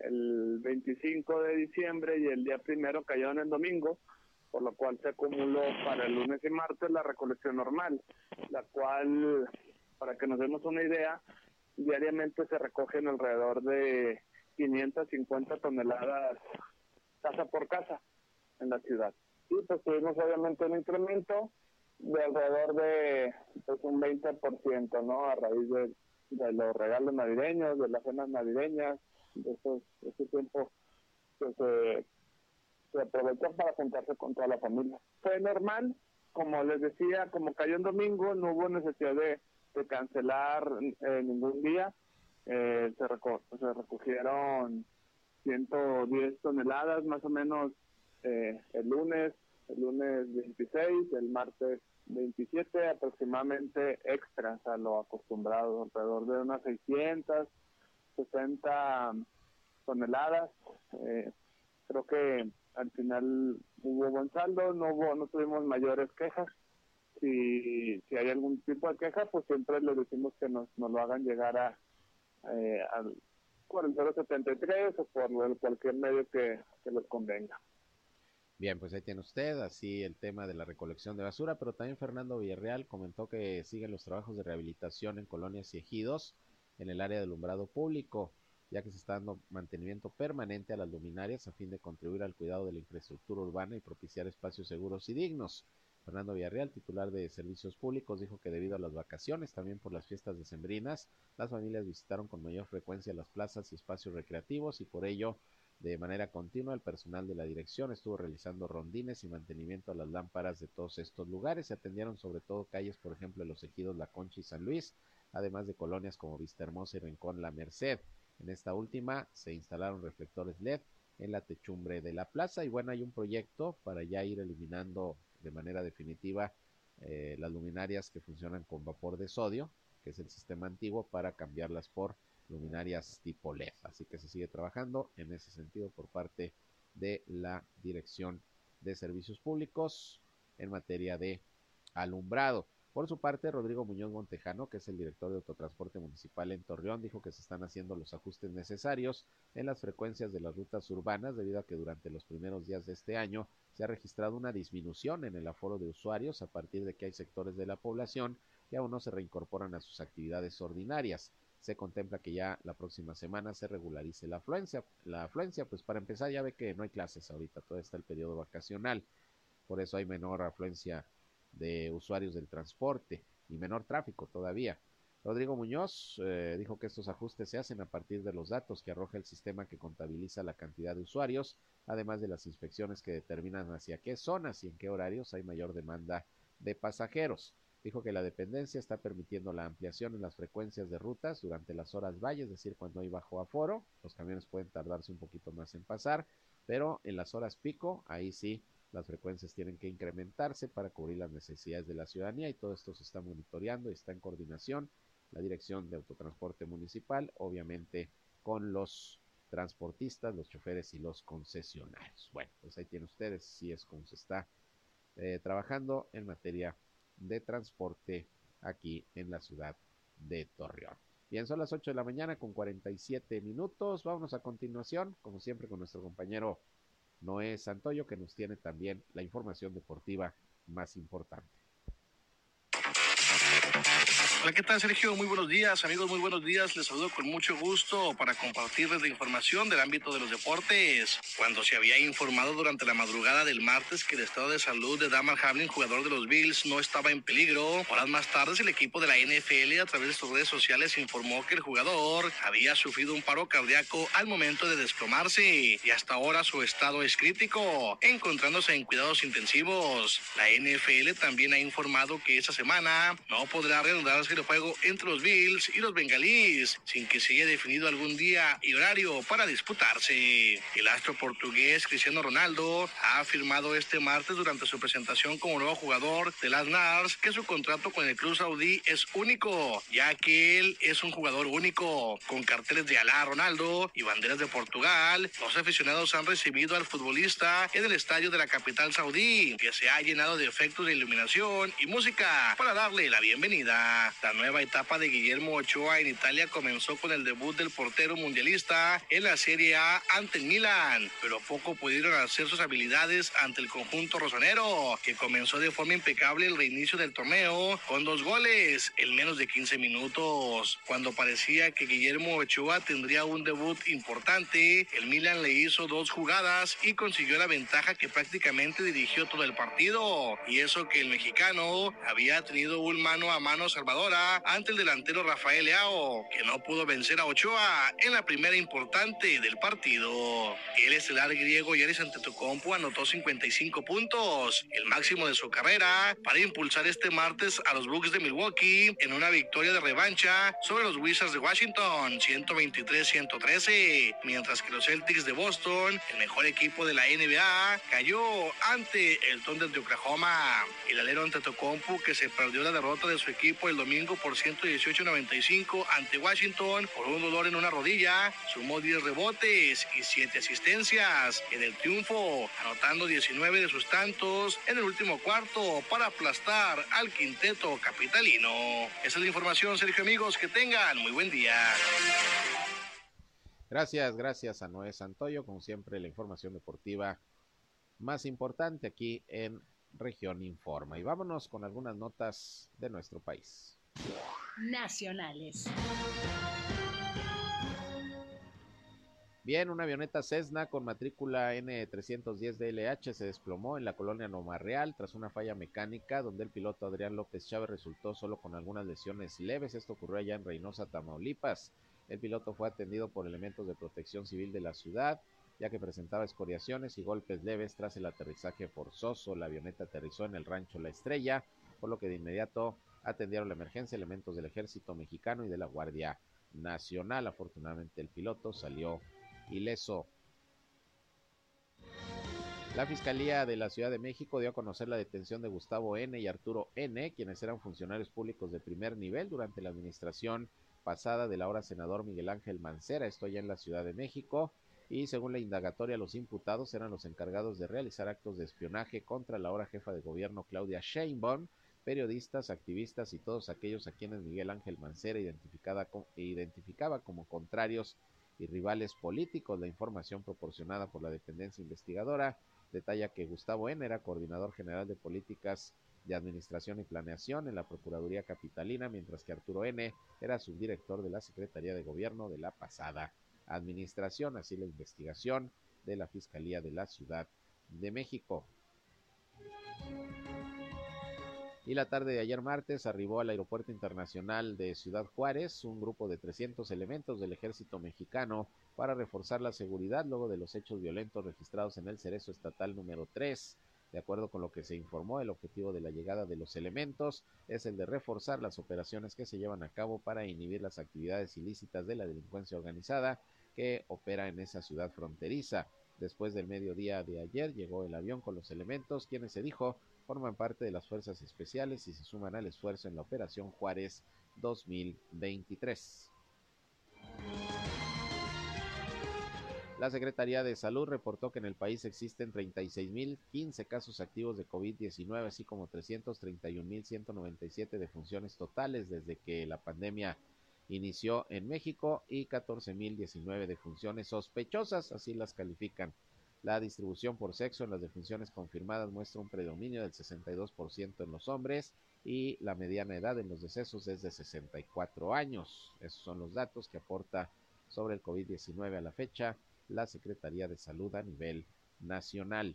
el 25 de diciembre y el día primero cayó en el domingo, por lo cual se acumuló para el lunes y martes la recolección normal, la cual, para que nos demos una idea, diariamente se recogen alrededor de 550 toneladas casa por casa en la ciudad. Y pues tuvimos obviamente un incremento de alrededor de pues, un 20%, ¿no? A raíz de, los regalos navideños, de las cenas navideñas, esos, ese tiempo se, aprovechó para juntarse con toda la familia. Fue normal, como les decía, como cayó en domingo, no hubo necesidad de, cancelar eh, ningún día. Eh, se, se recogieron 110 toneladas más o menos eh, el lunes, el lunes 26, el martes 27 aproximadamente extras a lo acostumbrado, alrededor de unas 660 toneladas. Eh, creo que al final hubo buen saldo, no hubo, no tuvimos mayores quejas. Si, si hay algún tipo de queja, pues siempre les decimos que nos, nos lo hagan llegar a, eh, al, por el 073 o por cualquier medio que, que les convenga. Bien, pues ahí tiene usted así el tema de la recolección de basura, pero también Fernando Villarreal comentó que siguen los trabajos de rehabilitación en colonias y ejidos en el área del alumbrado público, ya que se está dando mantenimiento permanente a las luminarias a fin de contribuir al cuidado de la infraestructura urbana y propiciar espacios seguros y dignos. Fernando Villarreal, titular de Servicios Públicos, dijo que debido a las vacaciones, también por las fiestas decembrinas, las familias visitaron con mayor frecuencia las plazas y espacios recreativos y por ello de manera continua, el personal de la dirección estuvo realizando rondines y mantenimiento a las lámparas de todos estos lugares. Se atendieron sobre todo calles, por ejemplo, los ejidos La Concha y San Luis, además de colonias como Vista Hermosa y Rincón La Merced. En esta última se instalaron reflectores LED en la techumbre de la plaza y bueno, hay un proyecto para ya ir eliminando de manera definitiva eh, las luminarias que funcionan con vapor de sodio, que es el sistema antiguo, para cambiarlas por luminarias tipo LED. Así que se sigue trabajando en ese sentido por parte de la Dirección de Servicios Públicos en materia de alumbrado. Por su parte, Rodrigo Muñoz Montejano, que es el director de autotransporte municipal en Torreón, dijo que se están haciendo los ajustes necesarios en las frecuencias de las rutas urbanas debido a que durante los primeros días de este año se ha registrado una disminución en el aforo de usuarios a partir de que hay sectores de la población que aún no se reincorporan a sus actividades ordinarias se contempla que ya la próxima semana se regularice la afluencia. La afluencia, pues para empezar ya ve que no hay clases ahorita, todo está el periodo vacacional, por eso hay menor afluencia de usuarios del transporte y menor tráfico todavía. Rodrigo Muñoz eh, dijo que estos ajustes se hacen a partir de los datos que arroja el sistema que contabiliza la cantidad de usuarios, además de las inspecciones que determinan hacia qué zonas y en qué horarios hay mayor demanda de pasajeros. Dijo que la dependencia está permitiendo la ampliación en las frecuencias de rutas durante las horas valle, es decir, cuando hay bajo aforo, los camiones pueden tardarse un poquito más en pasar, pero en las horas pico, ahí sí, las frecuencias tienen que incrementarse para cubrir las necesidades de la ciudadanía y todo esto se está monitoreando y está en coordinación la Dirección de Autotransporte Municipal, obviamente con los transportistas, los choferes y los concesionarios. Bueno, pues ahí tienen ustedes, si es como se está eh, trabajando en materia de transporte aquí en la ciudad de Torreón. Bien, son las 8 de la mañana con 47 minutos. Vámonos a continuación, como siempre, con nuestro compañero Noé Santoyo, que nos tiene también la información deportiva más importante. Hola, ¿qué tal Sergio? Muy buenos días, amigos, muy buenos días. Les saludo con mucho gusto para compartirles la información del ámbito de los deportes. Cuando se había informado durante la madrugada del martes que el estado de salud de Damar Hamlin, jugador de los Bills, no estaba en peligro, horas más tarde el equipo de la NFL a través de sus redes sociales informó que el jugador había sufrido un paro cardíaco al momento de desplomarse y hasta ahora su estado es crítico, encontrándose en cuidados intensivos. La NFL también ha informado que esa semana no podrá reanudarse el juego entre los Bills y los Bengalíes, sin que se haya definido algún día y horario para disputarse. El astro portugués Cristiano Ronaldo ha afirmado este martes durante su presentación como nuevo jugador de las NARS que su contrato con el club saudí es único, ya que él es un jugador único, con carteles de Alá Ronaldo y banderas de Portugal. Los aficionados han recibido al futbolista en el estadio de la capital saudí, que se ha llenado de efectos de iluminación y música para darle la bienvenida. La nueva etapa de Guillermo Ochoa en Italia comenzó con el debut del portero mundialista en la Serie A ante el Milan, pero poco pudieron hacer sus habilidades ante el conjunto rosonero, que comenzó de forma impecable el reinicio del torneo con dos goles en menos de 15 minutos. Cuando parecía que Guillermo Ochoa tendría un debut importante, el Milan le hizo dos jugadas y consiguió la ventaja que prácticamente dirigió todo el partido. Y eso que el mexicano había tenido un mano a mano ante el delantero Rafael Leao, que no pudo vencer a Ochoa en la primera importante del partido. El estelar griego Yanis Antetokounmpo anotó 55 puntos, el máximo de su carrera, para impulsar este martes a los Bucks de Milwaukee en una victoria de revancha sobre los Wizards de Washington, 123-113, mientras que los Celtics de Boston, el mejor equipo de la NBA, cayó ante el Thunder de Oklahoma. El alero Antetokounmpo que se perdió la derrota de su equipo el domingo por 118-95 ante Washington por un dolor en una rodilla. Sumó 10 rebotes y 7 asistencias en el triunfo, anotando 19 de sus tantos en el último cuarto para aplastar al quinteto capitalino. Esa es la información, Sergio amigos. Que tengan muy buen día. Gracias, gracias a Noé Santoyo, como siempre, la información deportiva más importante aquí en Región Informa. Y vámonos con algunas notas de nuestro país nacionales. Bien, una avioneta Cessna con matrícula N310DLH se desplomó en la colonia Real tras una falla mecánica donde el piloto Adrián López Chávez resultó solo con algunas lesiones leves. Esto ocurrió allá en Reynosa, Tamaulipas. El piloto fue atendido por elementos de protección civil de la ciudad, ya que presentaba escoriaciones y golpes leves tras el aterrizaje forzoso. La avioneta aterrizó en el rancho La Estrella, por lo que de inmediato atendieron la emergencia elementos del ejército mexicano y de la Guardia Nacional. Afortunadamente el piloto salió ileso. La Fiscalía de la Ciudad de México dio a conocer la detención de Gustavo N. y Arturo N., quienes eran funcionarios públicos de primer nivel durante la administración pasada del ahora senador Miguel Ángel Mancera, esto ya en la Ciudad de México, y según la indagatoria los imputados eran los encargados de realizar actos de espionaje contra la ahora jefa de gobierno Claudia Sheinbaum, periodistas, activistas y todos aquellos a quienes Miguel Ángel Mancera identificaba como contrarios y rivales políticos. La información proporcionada por la dependencia investigadora detalla que Gustavo N. era coordinador general de políticas de administración y planeación en la Procuraduría Capitalina, mientras que Arturo N. era subdirector de la Secretaría de Gobierno de la pasada administración, así la investigación de la Fiscalía de la Ciudad de México. Y la tarde de ayer martes arribó al Aeropuerto Internacional de Ciudad Juárez un grupo de 300 elementos del ejército mexicano para reforzar la seguridad luego de los hechos violentos registrados en el Cerezo Estatal número 3. De acuerdo con lo que se informó, el objetivo de la llegada de los elementos es el de reforzar las operaciones que se llevan a cabo para inhibir las actividades ilícitas de la delincuencia organizada que opera en esa ciudad fronteriza. Después del mediodía de ayer llegó el avión con los elementos, quienes se dijo forman parte de las fuerzas especiales y se suman al esfuerzo en la Operación Juárez 2023. La Secretaría de Salud reportó que en el país existen 36.015 casos activos de COVID-19, así como 331.197 defunciones totales desde que la pandemia inició en México y 14.019 defunciones sospechosas, así las califican La distribución por sexo en las defunciones confirmadas muestra un predominio del 62% en los hombres y la mediana edad en los decesos es de 64 años. Esos son los datos que aporta sobre el COVID-19 a la fecha la Secretaría de Salud a nivel nacional.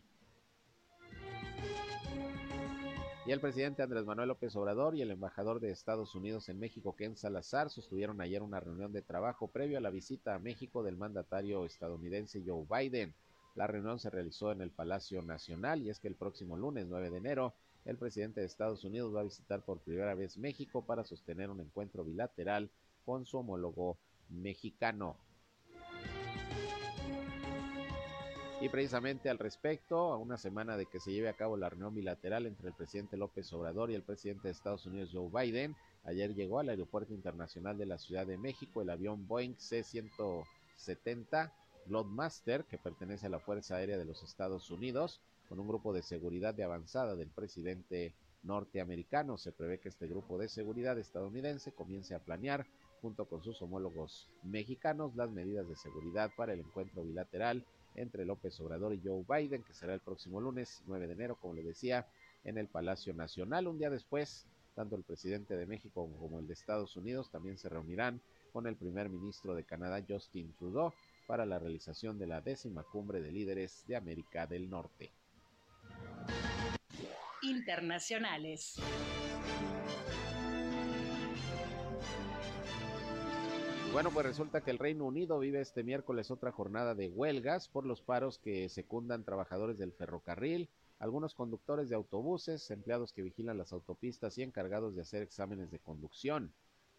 Y el presidente Andrés Manuel López Obrador y el embajador de Estados Unidos en México, Ken Salazar, sostuvieron ayer una reunión de trabajo previo a la visita a México del mandatario estadounidense Joe Biden. La reunión se realizó en el Palacio Nacional y es que el próximo lunes 9 de enero el presidente de Estados Unidos va a visitar por primera vez México para sostener un encuentro bilateral con su homólogo mexicano. Y precisamente al respecto, a una semana de que se lleve a cabo la reunión bilateral entre el presidente López Obrador y el presidente de Estados Unidos Joe Biden, ayer llegó al Aeropuerto Internacional de la Ciudad de México el avión Boeing C-170 Globemaster, que pertenece a la Fuerza Aérea de los Estados Unidos, con un grupo de seguridad de avanzada del presidente norteamericano. Se prevé que este grupo de seguridad estadounidense comience a planear, junto con sus homólogos mexicanos, las medidas de seguridad para el encuentro bilateral entre López Obrador y Joe Biden, que será el próximo lunes 9 de enero, como le decía, en el Palacio Nacional. Un día después, tanto el presidente de México como el de Estados Unidos también se reunirán con el primer ministro de Canadá, Justin Trudeau, para la realización de la décima cumbre de líderes de América del Norte. Internacionales. Bueno, pues resulta que el Reino Unido vive este miércoles otra jornada de huelgas por los paros que secundan trabajadores del ferrocarril, algunos conductores de autobuses, empleados que vigilan las autopistas y encargados de hacer exámenes de conducción.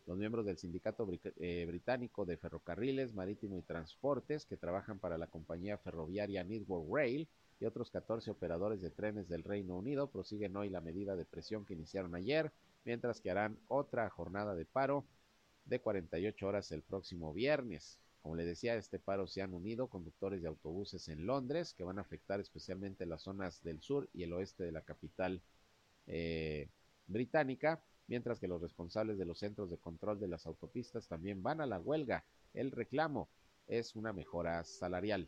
Los miembros del Sindicato eh, Británico de Ferrocarriles, Marítimo y Transportes, que trabajan para la compañía ferroviaria Network Rail, y otros 14 operadores de trenes del Reino Unido prosiguen hoy la medida de presión que iniciaron ayer, mientras que harán otra jornada de paro de 48 horas el próximo viernes. Como le decía, este paro se han unido conductores de autobuses en Londres, que van a afectar especialmente las zonas del sur y el oeste de la capital eh, británica, mientras que los responsables de los centros de control de las autopistas también van a la huelga. El reclamo es una mejora salarial.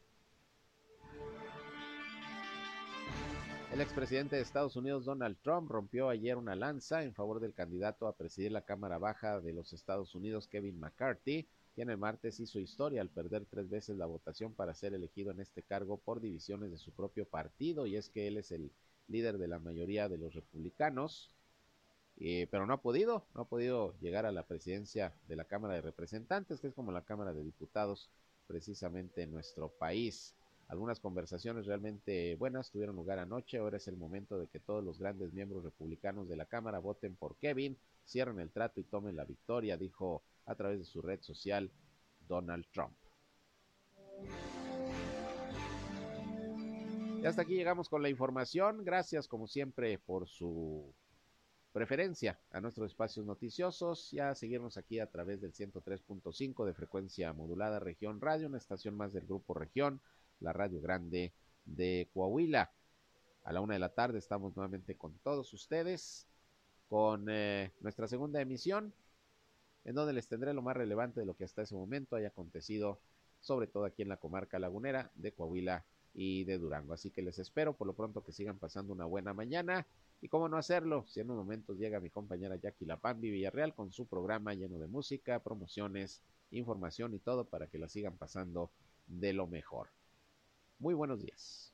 El expresidente de Estados Unidos, Donald Trump, rompió ayer una lanza en favor del candidato a presidir la Cámara Baja de los Estados Unidos, Kevin McCarthy, quien el martes hizo historia al perder tres veces la votación para ser elegido en este cargo por divisiones de su propio partido, y es que él es el líder de la mayoría de los republicanos, eh, pero no ha podido, no ha podido llegar a la presidencia de la Cámara de Representantes, que es como la Cámara de Diputados precisamente en nuestro país. Algunas conversaciones realmente buenas tuvieron lugar anoche. Ahora es el momento de que todos los grandes miembros republicanos de la Cámara voten por Kevin, cierren el trato y tomen la victoria, dijo a través de su red social Donald Trump. Y hasta aquí llegamos con la información. Gracias como siempre por su preferencia a nuestros espacios noticiosos y a seguirnos aquí a través del 103.5 de frecuencia modulada Región Radio, una estación más del grupo Región la Radio Grande de Coahuila. A la una de la tarde estamos nuevamente con todos ustedes, con eh, nuestra segunda emisión, en donde les tendré lo más relevante de lo que hasta ese momento haya acontecido, sobre todo aquí en la comarca lagunera de Coahuila y de Durango. Así que les espero por lo pronto que sigan pasando una buena mañana. Y cómo no hacerlo, si en unos momentos llega mi compañera Jackie Lapambi Villarreal con su programa lleno de música, promociones, información y todo para que la sigan pasando de lo mejor. Muy buenos días.